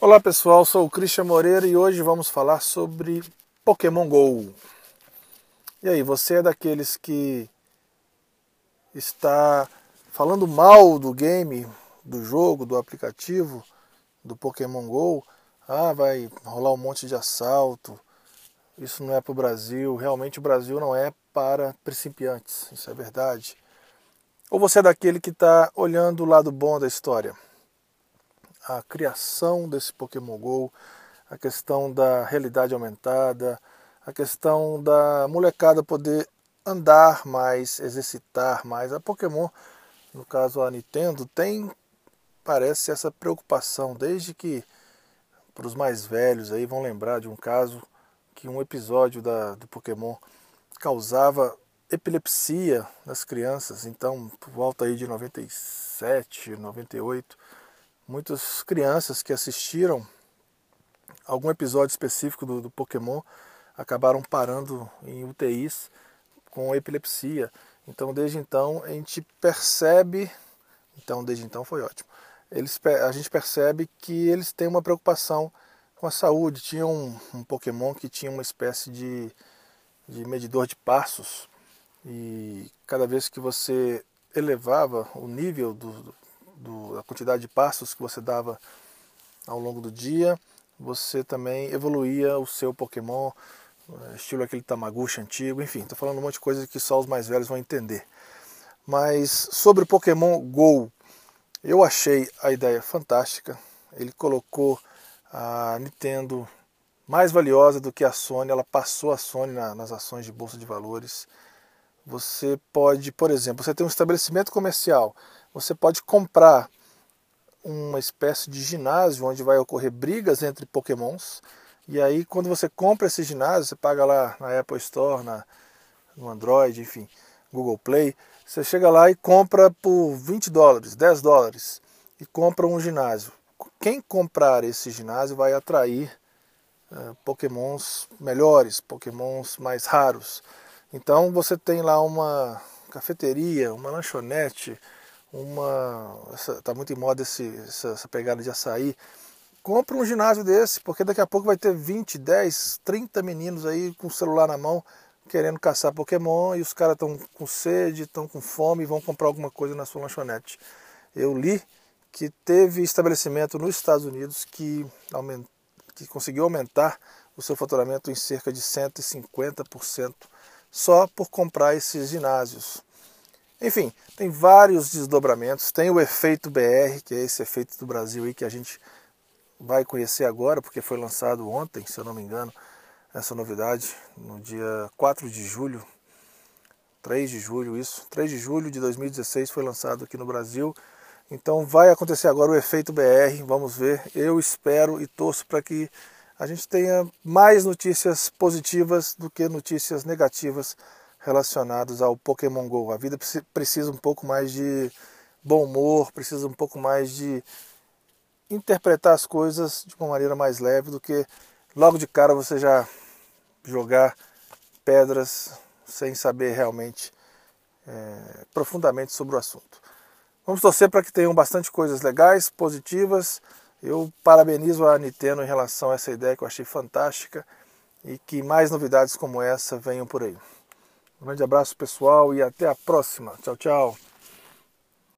Olá pessoal, sou o Christian Moreira e hoje vamos falar sobre Pokémon Go. E aí, você é daqueles que está falando mal do game, do jogo, do aplicativo, do Pokémon Go? Ah, vai rolar um monte de assalto. Isso não é para o Brasil. Realmente o Brasil não é para principiantes, isso é verdade. Ou você é daquele que está olhando o lado bom da história? A criação desse Pokémon Go, a questão da realidade aumentada, a questão da molecada poder andar mais, exercitar mais. A Pokémon, no caso a Nintendo, tem, parece, essa preocupação, desde que para os mais velhos aí vão lembrar de um caso que um episódio da, do Pokémon causava epilepsia nas crianças, então por volta aí de 97, 98, muitas crianças que assistiram algum episódio específico do, do Pokémon acabaram parando em UTIs com epilepsia. Então, desde então, a gente percebe. Então, desde então foi ótimo. Eles, a gente percebe que eles têm uma preocupação com a saúde. Tinha um, um Pokémon que tinha uma espécie de, de medidor de passos. E cada vez que você elevava o nível do, do, da quantidade de passos que você dava ao longo do dia, você também evoluía o seu Pokémon, eh, estilo aquele Tamaguchi antigo, enfim, estou falando um monte de coisa que só os mais velhos vão entender. Mas sobre o Pokémon Go, eu achei a ideia fantástica. Ele colocou a Nintendo mais valiosa do que a Sony, ela passou a Sony na, nas ações de bolsa de valores. Você pode, por exemplo, você tem um estabelecimento comercial, você pode comprar uma espécie de ginásio onde vai ocorrer brigas entre pokémons. E aí, quando você compra esse ginásio, você paga lá na Apple Store, na, no Android, enfim, Google Play. Você chega lá e compra por 20 dólares, 10 dólares, e compra um ginásio. Quem comprar esse ginásio vai atrair uh, pokémons melhores, pokémons mais raros. Então você tem lá uma cafeteria, uma lanchonete, uma. Está muito em moda esse, essa, essa, pegada de açaí. Compra um ginásio desse, porque daqui a pouco vai ter 20, 10, 30 meninos aí com o celular na mão querendo caçar Pokémon e os caras estão com sede, estão com fome e vão comprar alguma coisa na sua lanchonete. Eu li que teve estabelecimento nos Estados Unidos que, aument... que conseguiu aumentar o seu faturamento em cerca de 150% só por comprar esses ginásios. Enfim, tem vários desdobramentos. Tem o efeito BR, que é esse efeito do Brasil aí que a gente vai conhecer agora, porque foi lançado ontem, se eu não me engano, essa novidade, no dia 4 de julho, 3 de julho, isso, 3 de julho de 2016 foi lançado aqui no Brasil. Então vai acontecer agora o efeito BR, vamos ver. Eu espero e torço para que a gente tenha mais notícias positivas do que notícias negativas relacionados ao Pokémon Go. A vida precisa um pouco mais de bom humor, precisa um pouco mais de interpretar as coisas de uma maneira mais leve do que logo de cara você já jogar pedras sem saber realmente é, profundamente sobre o assunto. Vamos torcer para que tenham bastante coisas legais, positivas. Eu parabenizo a Nintendo em relação a essa ideia que eu achei fantástica e que mais novidades como essa venham por aí. Um grande abraço pessoal e até a próxima. Tchau, tchau.